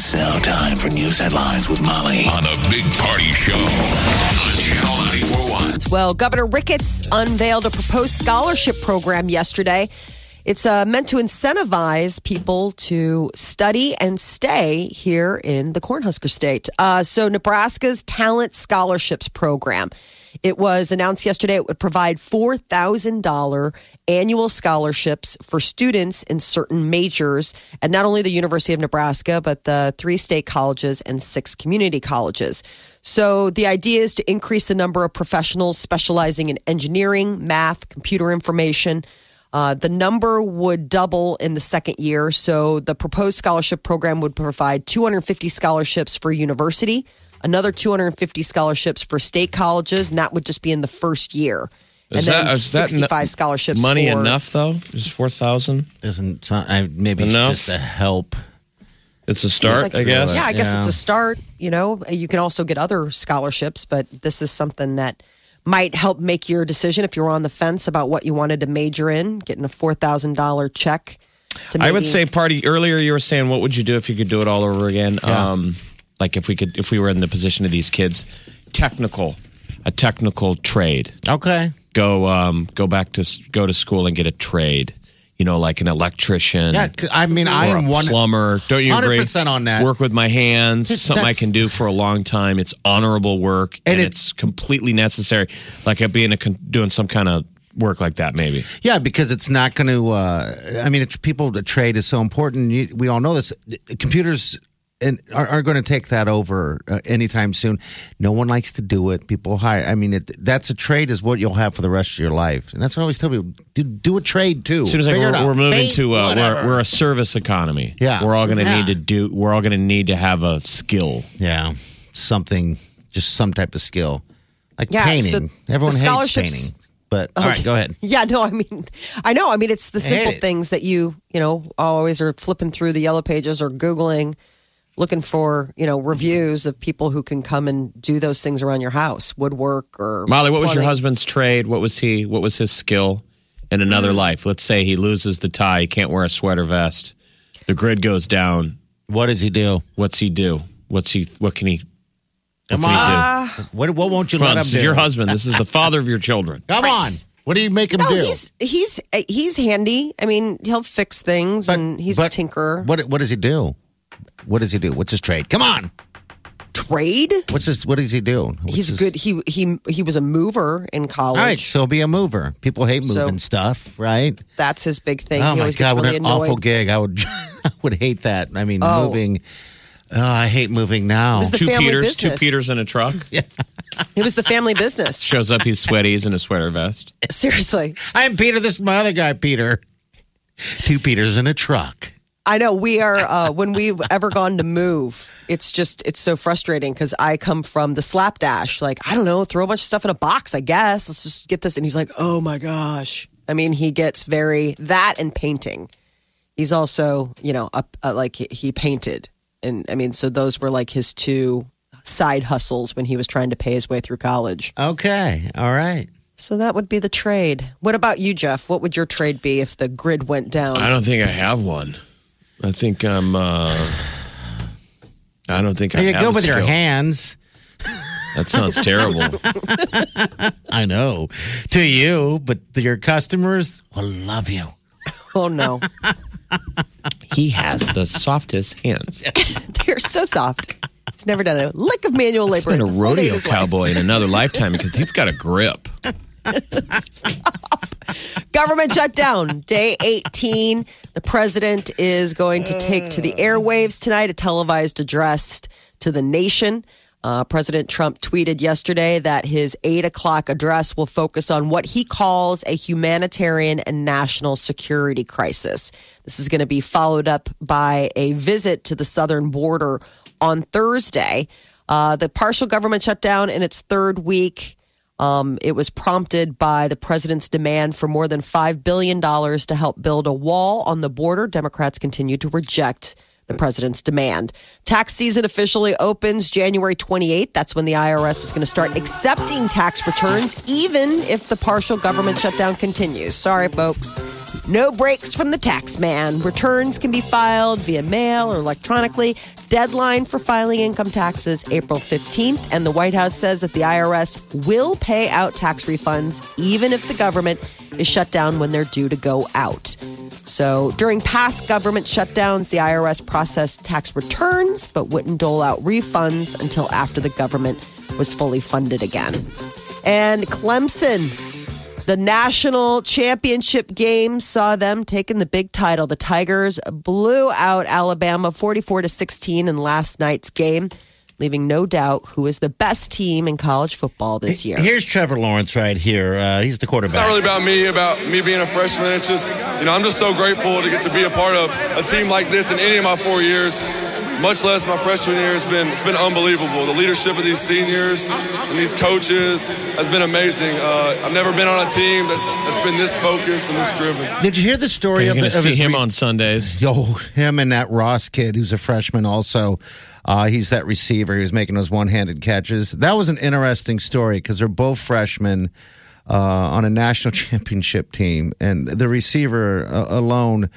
It's now time for news headlines with Molly on the Big Party Show on Channel 941. Well, Governor Ricketts unveiled a proposed scholarship program yesterday. It's uh, meant to incentivize people to study and stay here in the Cornhusker State. Uh, so, Nebraska's Talent Scholarships Program. It was announced yesterday it would provide $4,000 annual scholarships for students in certain majors at not only the University of Nebraska, but the three state colleges and six community colleges. So the idea is to increase the number of professionals specializing in engineering, math, computer information. Uh, the number would double in the second year. So the proposed scholarship program would provide 250 scholarships for university, another 250 scholarships for state colleges, and that would just be in the first year. Is and then that- is that 65 no- scholarships. Money for, enough though? Is four thousand? Isn't sound, I, maybe Enough? it's just a help. It's a start, like- I guess. Yeah, I guess Yeah. it's a start. You know, you can also get other scholarships, but this is something that might help make your decision if you're on the fence about what you wanted to major in, getting a four thousand dollar check. To I would say party earlier you were saying what would you do if you could do it all over again? Um like if we could if we were in the position of these kids, technical a technical trade. Okay. Go um go back to go to school and get a trade. You know, like an electrician. Yeah, 'cause I mean, I or am a one. plumber. Don't you agree? 100% on that. Work with my hands, something I can do for a long time. It's honorable work, and, And it- it's completely necessary. Like I'd being a con- doing some kind of work like that, maybe. Yeah, because it's not going to. Uh, I mean, it's people. The trade is so important. You, we all know this. Computers and are, are going to take that over uh, anytime soon. No one likes to do it. People hire. I mean, it, that's a trade is what you'll have for the rest of your life, and that's what I always tell people: do, do a trade too. Seems like Figure we're, we're moving Paint, to uh, we're, we're a service economy. Yeah. we're all going to Yeah. need to do. We're all going to need to have a skill. yeah, something, just some type of skill, like Yeah, painting. so Everyone hates scholarships- painting, but all right, go ahead. Yeah, no, I mean, I know. I mean, it's the simple it. things that you, you know, always are flipping through the yellow pages or Googling, looking for, you know, mm-hmm. reviews of people who can come and do those things around your house, woodwork or. Molly, what was your husband's trade? What was he? What was his skill in another mm. life? Let's say he loses the tie. He can't wear a sweater vest. The grid goes down. What does he do? What's he do? What's he? What can he? What Come can on. he do? What, what won't you Come let on, him this do? is your husband. This is the father of your children. Come Right. on. What do you make him No, do? he's he's he's handy. I mean, he'll fix things, and he's a but tinkerer. What what does he do? What does he do? What's his trade? Come on. Trade? What's his? What does he do? What's He's his- good. He he he was a mover in college. All right, so be a mover. People hate So- moving stuff, right? That's his big thing. oh he my always god, gets what really an annoyed. awful gig! I would, I would hate that. I mean, Oh. moving. Oh, I hate moving now. was the two family Peters, two. Peters in a truck. It was the family business. Shows up, he's sweaty, he's in a sweater vest. Seriously. I'm Peter. This is my other guy, Peter. Two Peters in a truck. I know we are uh, when we've ever gone to move. It's just it's so frustrating because I come from the slapdash. Like I don't know, throw a bunch of stuff in a box. I guess let's just get this. And he's like, oh my gosh. I mean, he gets very that and painting. He's also you know up uh, like he- he painted, and I mean, so those were like his two side hustles when he was trying to pay his way through college. Okay, all right. So that would be the trade. What about you, Jeff? What would your trade be if the grid went down? I don't think I have one. I think I'm. uh I don't think I you have go a with your skill. hands. That sounds terrible. I know to you, but your customers will love you. Oh no. he has the softest hands. They're so soft. He's never done a lick of manual He's labor. been a in all day rodeo of his life. cowboy in another lifetime because he's got a grip. Government shutdown, day 18. The president is going to take to the airwaves tonight a televised address to the nation. Uh, President Trump tweeted yesterday that his 8 o'clock address will focus on what he calls a humanitarian and national security crisis. This is going to be followed up by a visit to the southern border on Thursday. Uh, the partial government shutdown in its third week. Um, it was prompted by the president's demand for more than $5 billion to help build a wall on the border. Democrats continue to reject the president's demand. Tax season officially opens January 28th. That's when the IRS is going to start accepting tax returns, even if the partial government shutdown continues. Sorry, folks. No breaks from the tax man. Returns can be filed via mail or electronically. Deadline for filing income taxes April 15th. And the White House says that the IRS will pay out tax refunds even if the government is shut down when they're due to go out. So during past government shutdowns, the IRS processed tax returns but wouldn't dole out refunds until after the government was fully funded again. And Clemson, the national championship game saw them taking the big title. The Tigers blew out Alabama 44 to 16 in last night's game, leaving no doubt who is the best team in college football this year. Here's Trevor Lawrence right here. Uh, he's the quarterback. It's not really about me, about me being a freshman. It's just, you know, I'm just so grateful to get to be a part of a team like this in any of my four years. Much less my freshman year. It's been it's been unbelievable. The leadership of these seniors and these coaches has been amazing. Uh, I've never been on a team that's, that's been this focused and this driven. Did you hear the story You're of, going the, to of see his him re- on Sundays. Yo, him and that Ross kid who's a freshman also. Uh, he's that receiver. He was making those one handed catches. That was an interesting story because they're both freshmen uh, on a national championship team. And the receiver uh, alone,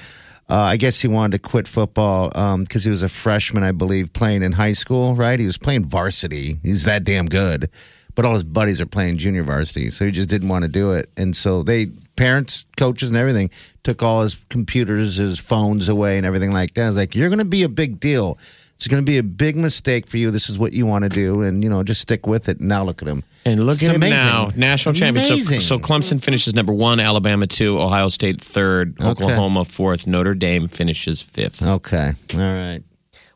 Uh, I guess he wanted to quit football um, because he was a freshman, I believe, playing in high school, right? He was playing varsity. He's that damn good. But all his buddies are playing junior varsity. So he just didn't want to do it. And so they, parents, coaches, and everything, took all his computers, his phones away, and everything like that. I was like, you're going to be a big deal. It's going to be a big mistake for you. This is what you want to do. And, you know, just stick with it. Now look at him. And look It's at him now, national champion. So, so Clemson finishes number one, Alabama two, Ohio State third, Okay. Oklahoma fourth, Notre Dame finishes fifth. Okay. All right.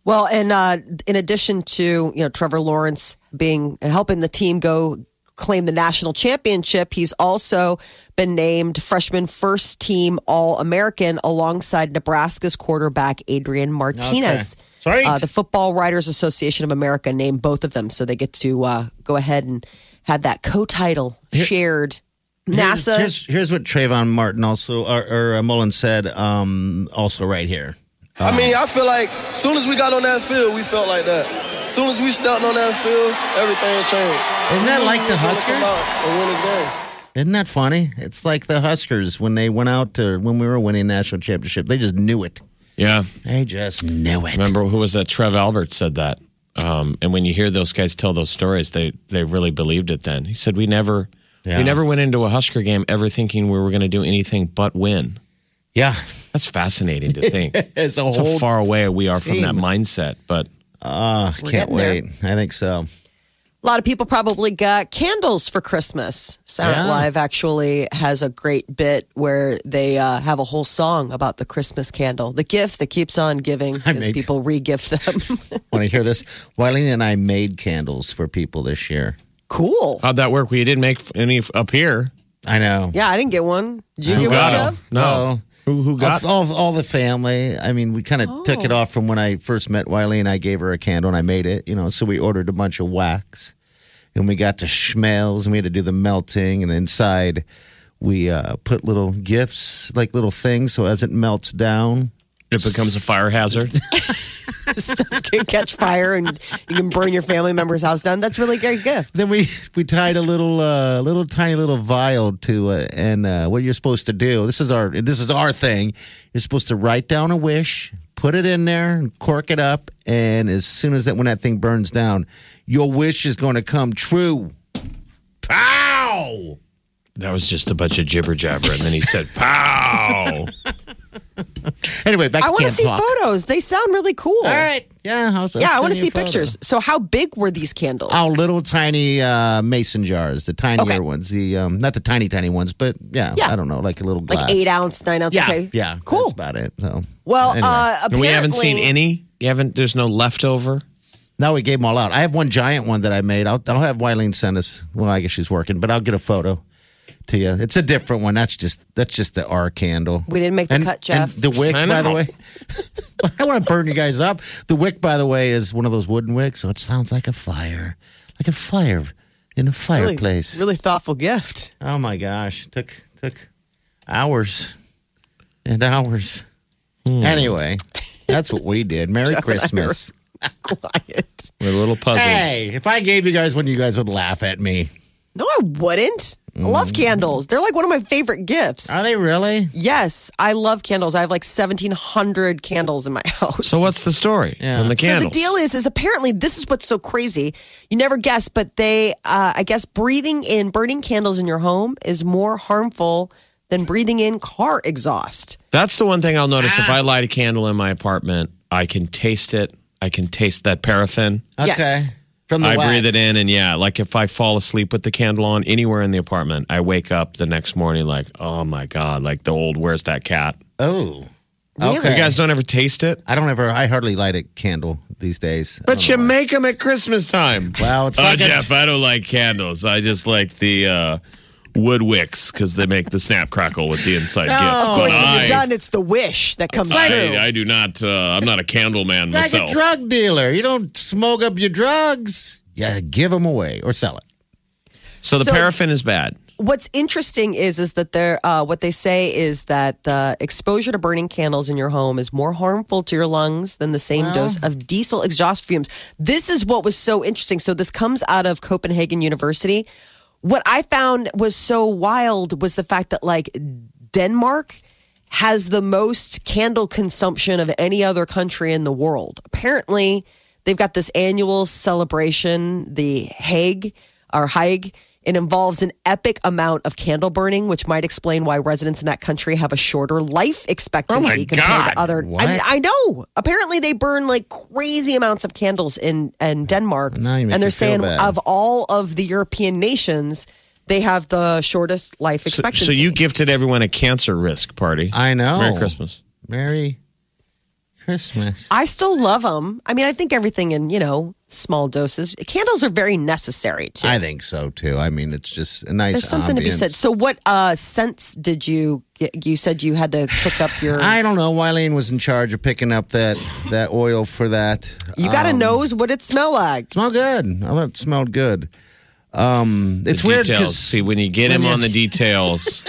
Well, and uh, in addition to you know Trevor Lawrence being helping the team go claim the national championship, he's also been named freshman first team All American alongside Nebraska's quarterback Adrian Martinez. Okay. Sorry. Uh, the Football Writers Association of America named both of them, so they get to uh, go ahead and have that co-title shared. NASA. Here's, here's what Trayvon Martin also, or, or uh, Mullen said, um, also right here. I mean, I feel like as soon as we got on that field, we felt like that. As soon as we stepped on that field, everything changed. Isn't that like the We just wanna come Huskers? out and win this game. Isn't that funny? It's like the Huskers when they went out to, when we were winning national championship. They just knew it. Yeah. They just knew it. Remember who was that? Trev Albert said that. Um, and when you hear those guys tell those stories, they they really believed it. Then he said, "We never, Yeah. we never went into a Husker game ever thinking we were going to do anything but win." Yeah. That's fascinating to think. It's a That's whole. how far away we are from that mindset. But Uh, can't getting there. wait. I think so. A lot of people probably got candles for Christmas. Saturday Yeah. Live actually has a great bit where they uh, have a whole song about the Christmas candle, the gift that keeps on giving I as made- people re-gift them. Want to hear this? Wiley and I made candles for people this year. cool. how'd that work? We didn't make any up here. I know. Yeah, I didn't get one. Did you Who get got one, them? Jeff? No. Who who got? all, all, all the family. I mean, we kind of took it off from when I first met Wiley, and I gave her a candle, and I made it. You know, so we ordered a bunch of wax, and we got the schmells, and we had to do the melting, and inside we uh, put little gifts, like little things, so as it melts down. It becomes a fire hazard. Stuff can catch fire and you can burn your family member's house down. That's really a great gift. Then we we tied a little uh, little tiny little vial to it, and uh, what you're supposed to do. This is our this is our thing. You're supposed to write down a wish, put it in there, and cork it up, and as soon as that when that thing burns down, your wish is going to come true. Pow! that was just a bunch of jibber jabber, and then he said, "Pow!" Anyway, back I to want to see Talk. photos. They sound really cool. All right, yeah, I'll, Yeah, I want to see pictures. So, how big were these candles? Oh, little tiny uh, mason jars, the tinier Okay. ones, the um, not the tiny tiny ones, but yeah, Yeah. I don't know, like a little glass. like eight ounce, nine ounce. Yeah, okay, yeah, cool. That's about it. So Well, anyway. uh, and we haven't seen any. You haven't. There's no leftover. Now we gave them all out. I have one giant one that I made. I'll, I'll have Wileen send us. Well, I guess she's working, but I'll get a photo to you. It's a different one. That's just that's just the R candle. We didn't make the and, cut, Jeff. And the wick, by the way. I don't want to burn you guys up. The wick, by the way, is one of those wooden wicks, so it sounds like a fire, like a fire in a fireplace. really thoughtful gift. Oh my gosh, took took hours and hours. Hmm. Anyway, that's what we did. Merry Jeff Christmas. Quiet. We're a little puzzled. Hey, if I gave you guys one, you guys would laugh at me. No, I wouldn't. I love candles. They're like one of my favorite gifts. Are they really? Yes, I love candles. I have like 1,700 candles in my house. So what's the story Yeah. on the So candles? the deal is, is apparently this is what's so crazy. You never guess, but they, uh, I guess, breathing in burning candles in your home is more harmful than breathing in car exhaust. That's the one thing I'll notice. If I light a candle in my apartment, I can taste it. I can taste that paraffin. Okay. Yes. From the I wax. breathe it in, and yeah, like if I fall asleep with the candle on anywhere in the apartment, I wake up the next morning like, oh my god, like the old "Where's that cat?" Oh. Okay. You guys don't ever taste it, I don't ever. I hardly light a candle these days. But you make them at Christmas time. Well, it's oh, like a- Jeff, I don't like candles. I just like the uh, wood wicks because they make the snap crackle with the inside gift. Of course, But when I, you're done, it's the wish that comes through. I, I do not. Uh, I'm not a candle man like myself. a drug dealer. You don't smoke up your drugs. Yeah, give them away or sell it. so the So- paraffin is bad. What's interesting is is that they're uh, what they say is that the exposure to burning candles in your home is more harmful to your lungs than the same dose of diesel exhaust fumes. This is what was so interesting. So this comes out of Copenhagen University. What I found was so wild was the fact that like Denmark has the most candle consumption of any other country in the world. Apparently, they've got this annual celebration, the hygge or hygge. It involves an epic amount of candle burning, which might explain why residents in that country have a shorter life expectancy oh compared God. to other. I, I know. Apparently, they burn like crazy amounts of candles in in Denmark, Now you make and they're saying bad. of all of the European nations, they have the shortest life So, expectancy. so you gifted everyone a cancer risk party. I know. Merry Christmas. Merry Christmas. I still love them. I mean, I think everything in you know small doses. Candles are very necessary too. I think so too. I mean, it's just a nice. There's something to be said. So, what uh, scents did you get? You said you had to cook up your. I don't know. Wileen was in charge of picking up that that oil for that. you got a Um, nose. What it smell like? Smell good. I thought it smelled good. Um, it's the weird details. because See, when you get when him you- on the details,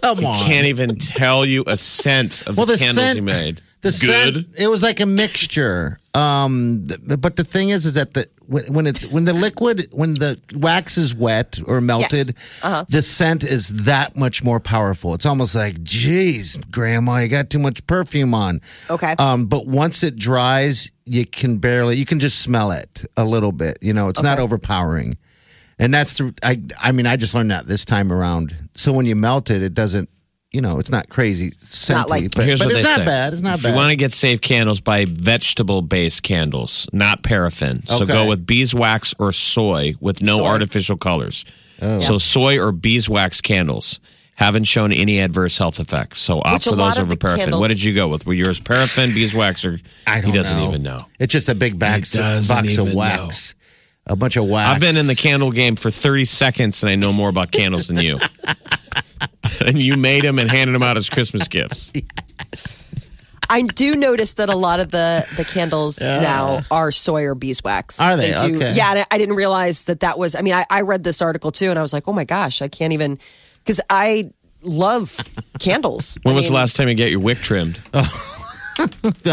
come on, can't even tell you a scent of Well, the, the candles scent- he made. The Good. scent. It was like a mixture. Um, th- but the thing is, is that the when when it when the liquid when the wax is wet or melted, Uh-huh. the scent is that much more powerful. It's almost like, geez, Grandma, you got too much perfume on. Okay. Um, but once it dries, you can barely you can just smell it a little bit. You know, it's not overpowering. And that's the I I mean I just learned that this time around. So when you melt it, it doesn't you know it's not crazy scenty, not like- but, Here's but what it's they not say. bad. It's not if bad. you want to get safe candles, buy vegetable-based candles, not paraffin. So Okay. go with beeswax or soy with no Soy. artificial colors. Oh. So soy or beeswax candles haven't shown any adverse health effects. So opt Which a for lot those of over the paraffin. candles- What did you go with? Were yours paraffin, beeswax, or I he don't doesn't know. even know? It's just a big box, doesn't box of even wax. A bunch of wax. I've been in the candle game for 30 seconds and I know more about candles than you. and you made them and handed them out as Christmas gifts. I do notice that a lot of the the candles now are soy or beeswax. Are they? do, Okay. Yeah, and I- I didn't realize that that was. I mean, I, I read this article too, and I was like, oh my gosh, I can't even because I love candles. When I was the mean, last time you get your wick trimmed? Oh.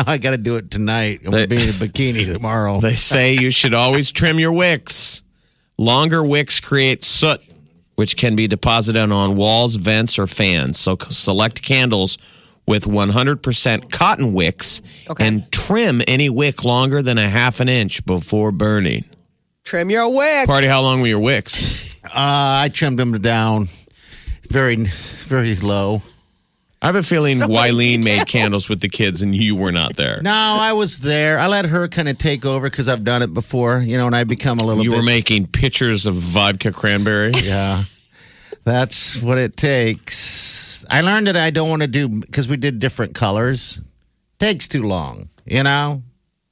I got to do it tonight. I'm They- gonna be in a bikini tomorrow. They say you should always trim your wicks. Longer wicks create soot, which can be deposited on walls, vents, or fans. So select candles with 100% cotton wicks Okay. and trim any wick longer than a half an inch before burning. Trim your wick. Party, how long were your wicks? Uh, I trimmed them down very, very low. I have a feeling So many Wileen made candles with the kids and you were not there. No, I was there. I let her kind of take over because I've done it before, you know, and I become a little You bit. were making pictures of vodka cranberry. yeah, that's what it takes. I learned that I don't want to do because we did different colors. Takes too long, you know.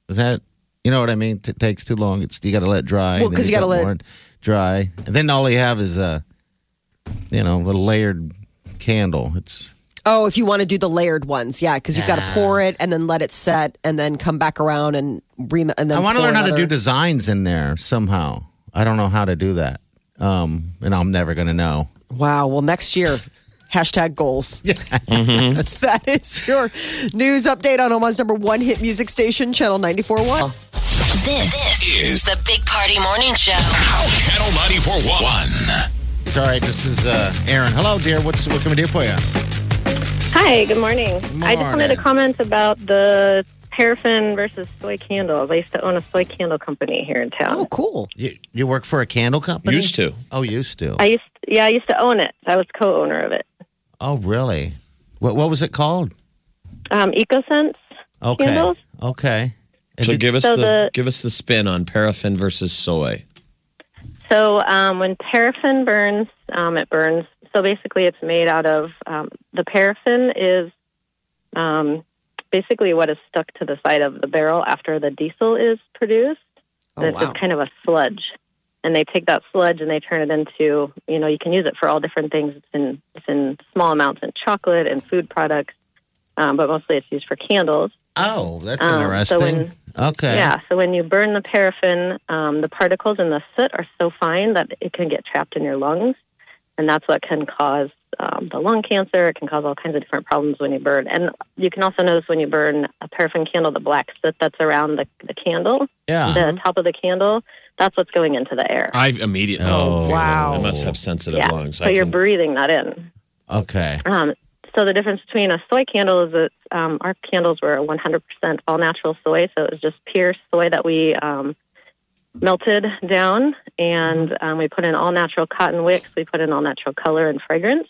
Is that You know what I mean? It takes too long. It's you got to let dry. Well, and then 'cause you gotta let it- more dry, and then all you have is a, you know, little layered candle. It's Oh, if you want to do the layered ones, yeah, because you've got to pour it and then let it set and then come back around and re- and then. I want to pour learn how to do designs in there somehow. I don't know how to do that, um, and I'm never going to know. Wow. Well, next year, hashtag goals. that is your news update on Omaha's number one hit music station, Channel 94.1. This, this is the Big Party Morning Show. Channel 94.1. It's all right. This is uh, Aaron. Hello, dear. What's what can we do for you? Hi, good morning. morning. I just wanted to comment about the paraffin versus soy candles. I used to own a soy candle company here in town. Oh, cool. You, you work for a candle company? Used to. Oh, used to. I used, yeah, I used to own it. I was co-owner of it. oh, really? What what was it called? Um, EcoSense Okay. candles. Okay. And So did- give us So the, the- give us the spin on paraffin versus soy. So um, when paraffin burns, um, it burns. So basically, it's made out of um, the paraffin is um, basically what is stuck to the side of the barrel after the diesel is produced. Oh, it's wow. just kind of a sludge. And they take that sludge and they turn it into, you know, you can use it for all different things. It's in it's in small amounts in chocolate and food products, um, but mostly it's used for candles. oh, that's Um, so interesting. when- okay. Yeah. So when you burn the paraffin, um, the particles in the soot are so fine that it can get trapped in your lungs, and that's what can cause um, the lung cancer. It can cause all kinds of different problems when you burn. And you can also notice when you burn a paraffin candle, the black soot that's around the, the candle, Yeah. the top of the candle, that's what's going into the air. I immediately. Oh, feel wow. I must have sensitive yeah. lungs. So I you're can- breathing that in. Okay. Um, so the difference between a soy candle is that um, our candles were 100% all natural soy, so it was just pure soy that we um, melted down, and um, we put in all natural cotton wicks. We put in all natural color and fragrance.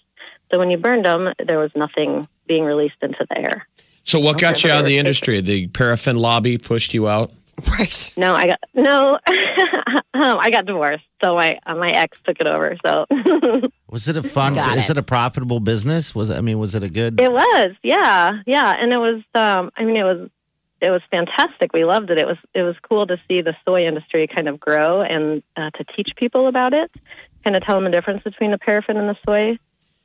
So when you burned them, there was nothing being released into the air. so what got you out of the industry? The paraffin lobby pushed you out. Right. No, I got no. um, I got divorced, so my uh, my ex took it over. So Was it a fun? Got Is it. it a profitable business? Was it, I mean, was it a good? It was, yeah, yeah, and it was. Um, I mean, it was. It was fantastic. We loved it. It was. It was cool to see the soy industry kind of grow and uh, to teach people about it, kind of tell them the difference between the paraffin and the soy.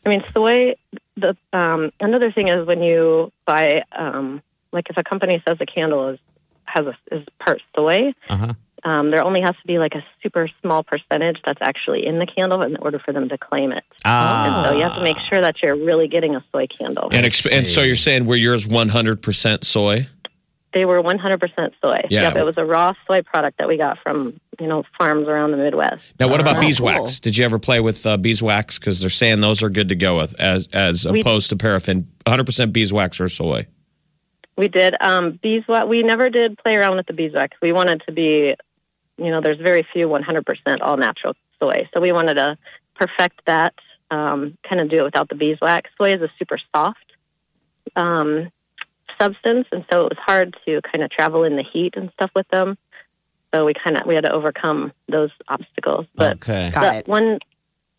I mean, soy. The um, another thing is when you buy, um, like, if a company says a candle is has a, is part soy, Uh-huh. um, there only has to be like a super small percentage that's actually in the candle in order for them to claim it. And Ah. so you have to make sure that you're really getting a soy candle. And, exp- and so you're saying were yours 100% soy? They were 100% soy. Yeah. Yep, it was a raw soy product that we got from, you know, farms around the Midwest. Now, what about Oh, beeswax? cool. Did you ever play with uh, beeswax? Because they're saying those are good to go with, as as We- opposed to paraffin. 100% beeswax or soy. We did um, beeswax. We never did play around with the beeswax. We wanted to be, you know, there's very few 100% all natural soy. So we wanted to perfect that, um, kind of do it without the beeswax. Soy is a super soft um, substance, and so it was hard to kind of travel in the heat and stuff with them. So we kind of we had to overcome those obstacles. But okay. Got it. one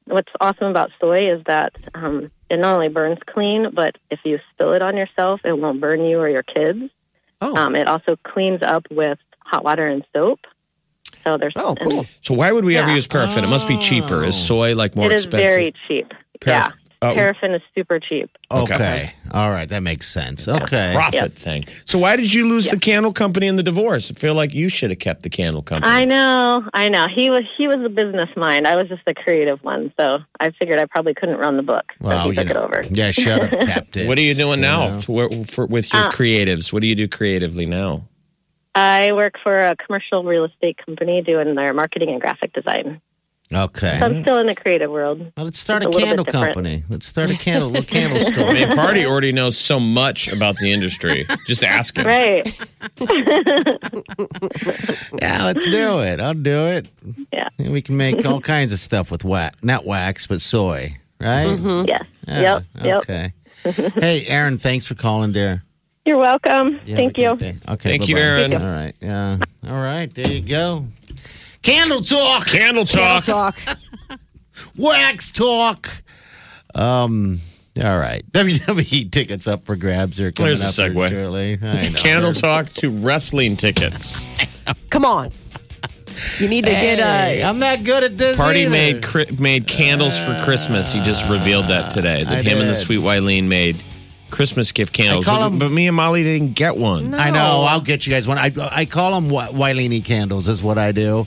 what's awesome about soy is that um, it not only burns clean, but if you spill it on yourself, it won't burn you or your kids. Oh. Um, it also cleans up with hot water and soap. So there's Oh, and cool. So why would we ever use paraffin? It must be cheaper. Is soy like more It is expensive? very cheap. Paraff- yeah, oh. paraffin is super cheap. Okay. Okay. All right. That makes sense. Okay. profit Yep. thing. So why did you lose the candle company in the divorce? I feel like you should have kept the candle company. I know, I know. He was he was a business mind. I was just the creative one. So I figured I probably couldn't run the book. So he you took know. it over. Yeah, should have kept it. what are you doing you now for, for, with your Uh, creatives? What do you do creatively now? I work for a commercial real estate company doing their marketing and graphic design. Okay. So I'm still in the creative world. Well, let's start It's a a candle company. Let's start a candle, little candle I store. mean, Party already knows so much about the industry. Just ask him. Right. Yeah, let's do it. I'll do it. Yeah. We can make all kinds of stuff with wax, not wax, but soy, right? Mm-hmm. Yes. Yeah, Yep. Yep. Okay. hey, Aaron, thanks for calling, dear. You're welcome. You have Thank you. Okay. Thank you, bye-bye. Aaron. All right. Yeah. All right. There you go. Candle talk. Candle talk. Talk. Wax talk. Um. All right. WWE tickets up for grabs. Are coming There's a up segue. shortly. I know. Candle talk to wrestling tickets. Come on. You need to get Hey, a. I'm not good at this. Party either. made cri- made candles for Christmas. He just revealed that today. That I him and the sweet Wileen made Christmas gift candles. call But, 'em- but me and Molly didn't get one. I know. I'll get you guys one. I I call them Wileni candles. Is what I do.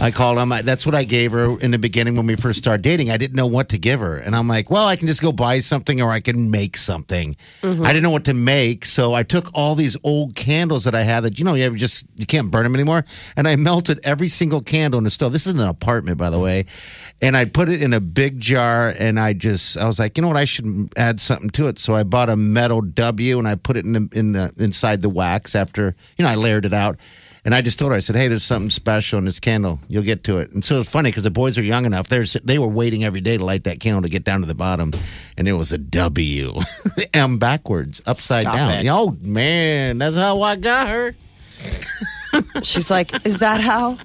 I call them. That's what I gave her in the beginning when we first started dating. I didn't know what to give her, and I'm like, well, I can just go buy something or I can make something. Mm-hmm. I didn't know what to make, so I took all these old candles that I had that you know you ever just you can't burn them anymore, and I melted every single candle in the stove. This is an apartment, by the way, and I put it in a big jar, and I just I was like, you know what, I should add something to it. So I bought a metal W, and I put it in the, in the inside the wax after you know I layered it out. And I just told her, I said, "Hey, there's something special in this candle. You'll get to it." And so it's funny because the boys are young enough. They're they were waiting every day to light that candle to get down to the bottom, and it was a W, M backwards, upside Stop down. it. Oh man, that's how I got her. She's like, is that how?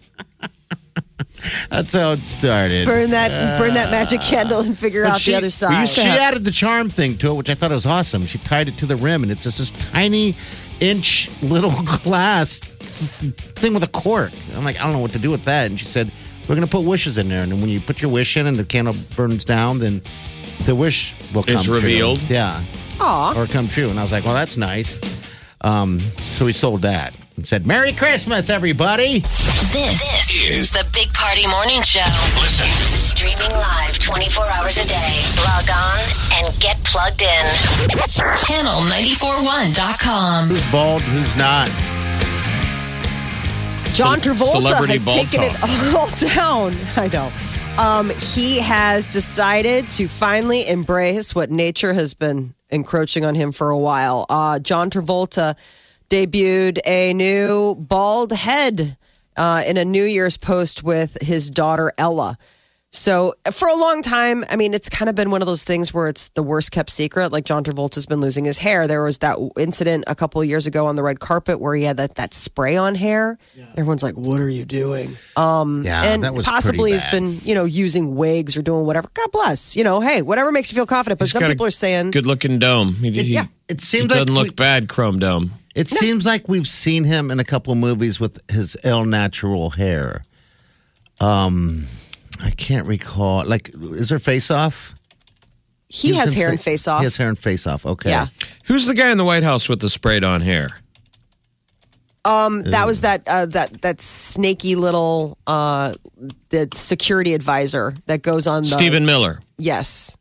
That's how it started. Burn that, burn that magic candle and figure out she- the other side. used to She added the charm thing to it, which I thought was awesome. She tied it to the rim, and it's just this tiny inch little glass thing with a cork. I'm like, I don't know what to do with that. And she said, We're going to put wishes in there. And when you put your wish in and the candle burns down, then the wish will come It's true. revealed? Yeah. Aw. Or come true. And I was like, Well, that's nice. Um, so we sold that and said, Merry Christmas, everybody. This, is the Big Party Morning Show. Listen. Streaming live 24 hours a day. Log on and get plugged in. Channel941.com. Who's bald? Who's not? John Travolta celebrity has taken talk. it all down. I know. Um, he has decided to finally embrace what nature has been encroaching on him for a while. Uh, John Travolta debuted a new bald head uh, in a New Year's post with his daughter Ella. So for a long time, I mean, it's kind of been one of those things where it's the worst kept secret. Like John Travolta's been losing his hair. There was that incident a couple of years ago on the red carpet where he had that, that spray on hair. Everyone's like, "What are you doing?" Um, Yeah, and that was possibly he's been, you know, using wigs or doing whatever. God bless. You know, hey, whatever makes you feel confident. But He's some people are saying, Good looking dome. He, he, yeah. It seems like doesn't we- look bad, Chrome Dome. It seems like we've seen him in a couple of movies with his ill natural hair. Um, I can't recall. Like, is there Face Off? he has hair and face off. He has hair and Face Off. Okay. Yeah. Who's the guy in the White House with the sprayed on hair? Um, that was that uh, that that snaky little uh, the security advisor that goes on the Stephen Miller. Yes.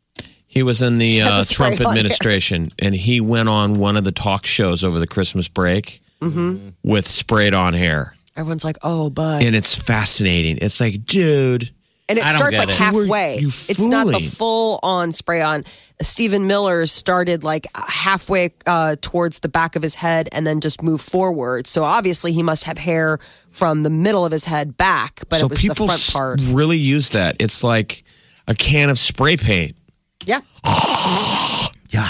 He was in the uh, Trump on hair. administration, and he went on one of the talk shows over the Christmas break Mm-hmm. with sprayed on hair. Everyone's like, "Oh, bud," And it's fascinating. It's like, dude, and it I starts like it. halfway. You It's not the full on spray on. Stephen Miller started like halfway uh, towards the back of his head and then just moved forward. So obviously he must have hair from the middle of his head back, but so it was the people front part. really use that. It's like a can of spray paint. Yeah. Yeah.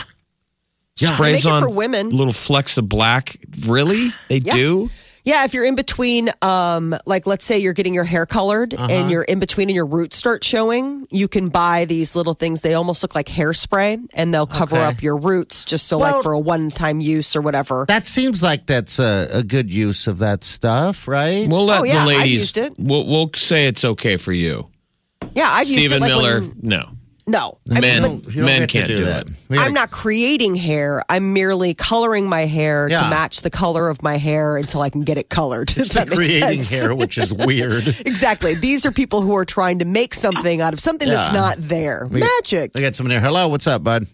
Yeah. Sprays They on for women. little flecks of black. Really? They Yeah. do? Yeah, if you're in between, um, like let's say you're getting your hair colored Uh-huh. and you're in between and your roots start showing, you can buy these little things. They almost look like hairspray and they'll cover Okay. up your roots just so Well- like for a one time use or whatever. That seems like that's a, a good use of that stuff, right? We'll let Oh, yeah, the I've ladies. used it. We'll, we'll say it's okay for you. yeah, I've used Stephen it like Miller, when- no. No. I mean, Men, but don't men can't do, that. it. I'm not creating hair. I'm merely coloring my hair to match the color of my hair until I can get it colored. Does that make creating sense? hair, which is weird. exactly. These are people who are trying to make something out of something that's not there. We- Magic. I got someone there. Hello, what's up, bud?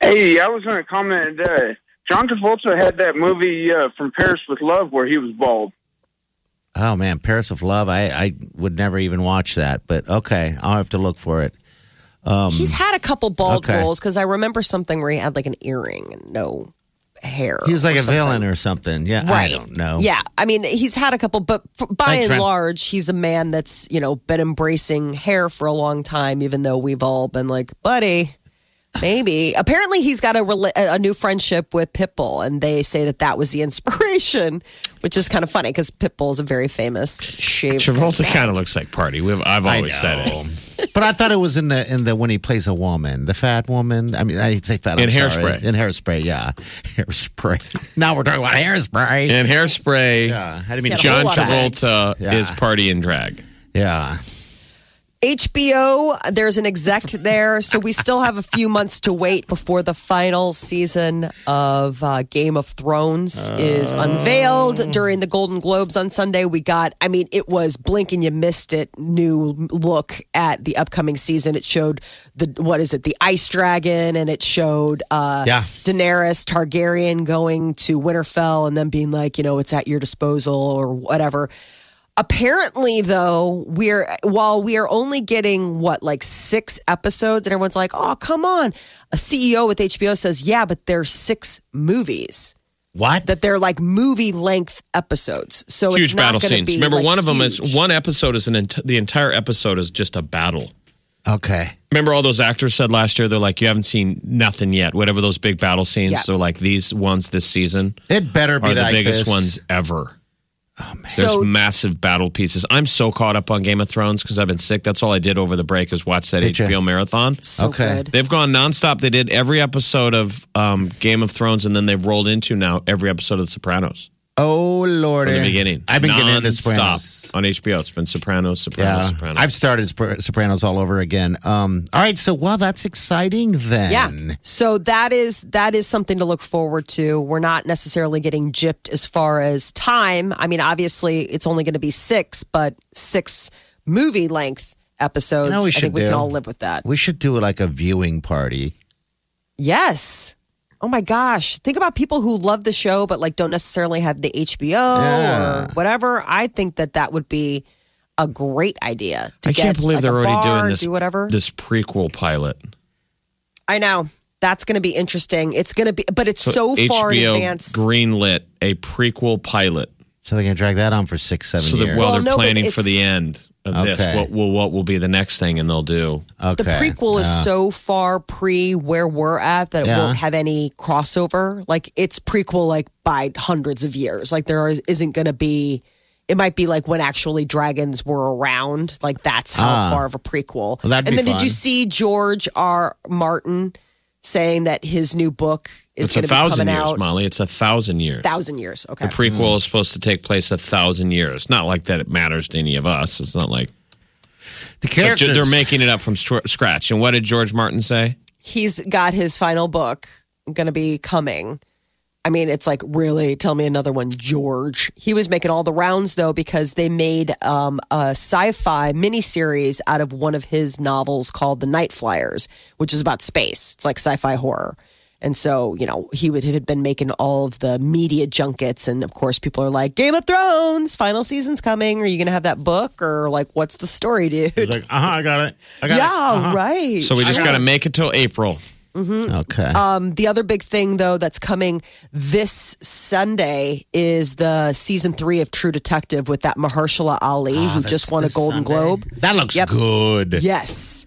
Hey, I was going to comment. Uh, John Travolta had that movie uh, from Paris with Love where he was bald. Oh man, Paris of Love. I, I would never even watch that, but okay, I'll have to look for it. Um, he's had a couple bald okay. roles because I remember something where he had like an earring and no hair. He was like a something. villain or something. Yeah, Right. I don't know. Yeah. I mean, he's had a couple, but f- by Thanks, and man. large, he's a man that's, you know, been embracing hair for a long time, even though we've all been like, buddy, maybe. Apparently, he's got a, a new friendship with Pitbull, and they say that that was the inspiration, which is kind of funny because Pitbull is a very famous shaved. Travolta kind of looks like Party. We've, I've always said it. But I thought it was in the in the when he plays a woman, the fat woman. I mean, I say fat In I'm sorry. Hairspray. In hairspray, yeah, hairspray. now we're talking about hairspray. And hairspray. yeah, I didn't mean Yeah, to a John whole lot of Travolta Yeah. is party and drag. Yeah, HBO, there's an exec there, so we still have a few months to wait before the final season of uh, Game of Thrones is unveiled. During the Golden Globes on Sunday, we got, I mean, it was blink and you missed it, new look at the upcoming season. It showed the, what is it, the Ice Dragon, and it showed uh, Yeah. Daenerys Targaryen going to Winterfell and then being like, you know, it's at your disposal or whatever. Apparently, though, we're while we are only getting what like six episodes, and everyone's like, "Oh, come on!" A CEO with HBO says, "Yeah, but there's six movies what? that they're like movie length episodes, so Huge it's not battle gonna scenes. Be, Remember, like, one of them is one episode is an ent- the entire episode is just a battle. okay, Remember all those actors said last year they're like you haven't seen nothing yet. Whatever those big battle scenes, Yeah. so like these ones this season it better be are the biggest this. ones ever. Oh There's So- massive battle pieces. I'm so caught up on Game of Thrones because I've been sick. That's all I did over the break is watch that Did ya? HBO marathon. so Okay. good. They've gone nonstop. They did every episode of um, Game of Thrones, and then they've rolled into now every episode of The Sopranos oh lord, from the beginning. I've been getting into Sopranos. on HBO. It's been Sopranos, Sopranos, Yeah, Sopranos. I've started Sopranos all over again. Um, all right, so well, that's exciting then. Yeah. So that is that is something to look forward to. We're not necessarily getting gypped as far as time. I mean, obviously it's only going to be six, but six movie length episodes. You know we I think we can all live with that. We should do like a viewing party. Yes. Oh my gosh. Think about people who love the show but like don't necessarily have the HBO Yeah. or whatever. I think that that would be a great idea. To I can't believe like, they're already bar, doing this. Do whatever. This prequel pilot. I know. That's going to be interesting. It's going to be, but it's so, far in advance. greenlit a prequel pilot. So they're gonna drag that on for six, seven So years. while Well, they're no, planning for the end of this, what will what will be the next thing, and they'll do. okay. The prequel is Yeah. so far pre where we're at that it Yeah. won't have any crossover. Like it's prequel like by hundreds of years. Like there is, isn't going to be. It might be like when actually dragons were around. Like that's how Ah. far of a prequel. Well, that'd and be then did you see George R. Martin saying that his new book is It's going a to be thousand coming years, out? Molly. It's a thousand years. Thousand years. Okay. The prequel is supposed to take place a thousand years. Not like that it matters to any of us. It's not like the but characters. they're making it up from scratch. And what did George Martin say? he's got his final book going to be coming. I mean, it's like really tell me another one, George. He was making all the rounds though because they made um, a sci-fi miniseries out of one of his novels called The Night Flyers, which is about space. It's like sci-fi horror. And so, you know, he would have been making all of the media junkets. And of course, people are like, Game of Thrones, final season's coming. Are you going to have that book? Or like, what's the story, dude? He's like, uh huh, I got it. I got yeah, it. Uh-huh. right. So we just got to make it till April. Okay. Um, the other big thing, though, that's coming this Sunday is the season three of True Detective with that Mahershala Ali who just won a Golden Sunday. Globe. that looks Yep. good. Yes.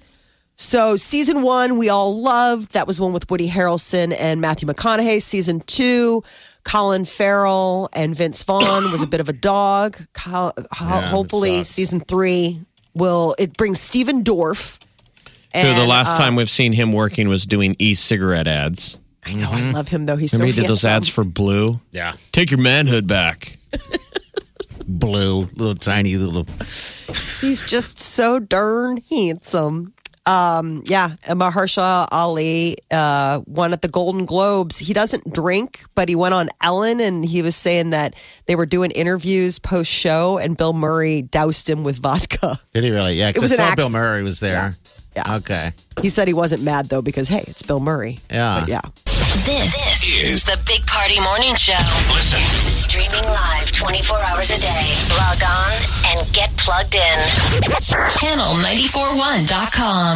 So season one, we all loved. That was one with Woody Harrelson and Matthew McConaughey. Season two, Colin Farrell and Vince Vaughn was a bit of a dog. Col- it hopefully, season three will it brings Stephen Dorff. So the last uh, time we've seen him working was doing e-cigarette ads. I know I love him though. He's Remember so he did those ads for Blue? Yeah. Take your manhood back. Blue, little tiny little. He's just so darn handsome. Um, yeah, and Mahershala Ali uh, won at the Golden Globes. He doesn't drink, but he went on Ellen and he was saying that they were doing interviews post show, and Bill Murray doused him with vodka. Did he really? Yeah, It was because I an saw Bill Murray was there. Yeah. Okay. He said he wasn't mad though because hey, it's Bill Murray. Yeah. But yeah. This, this is the Big Party Morning Show. Listen. Streaming live 24 hours a day. Log on and get plugged in. Channel941.com.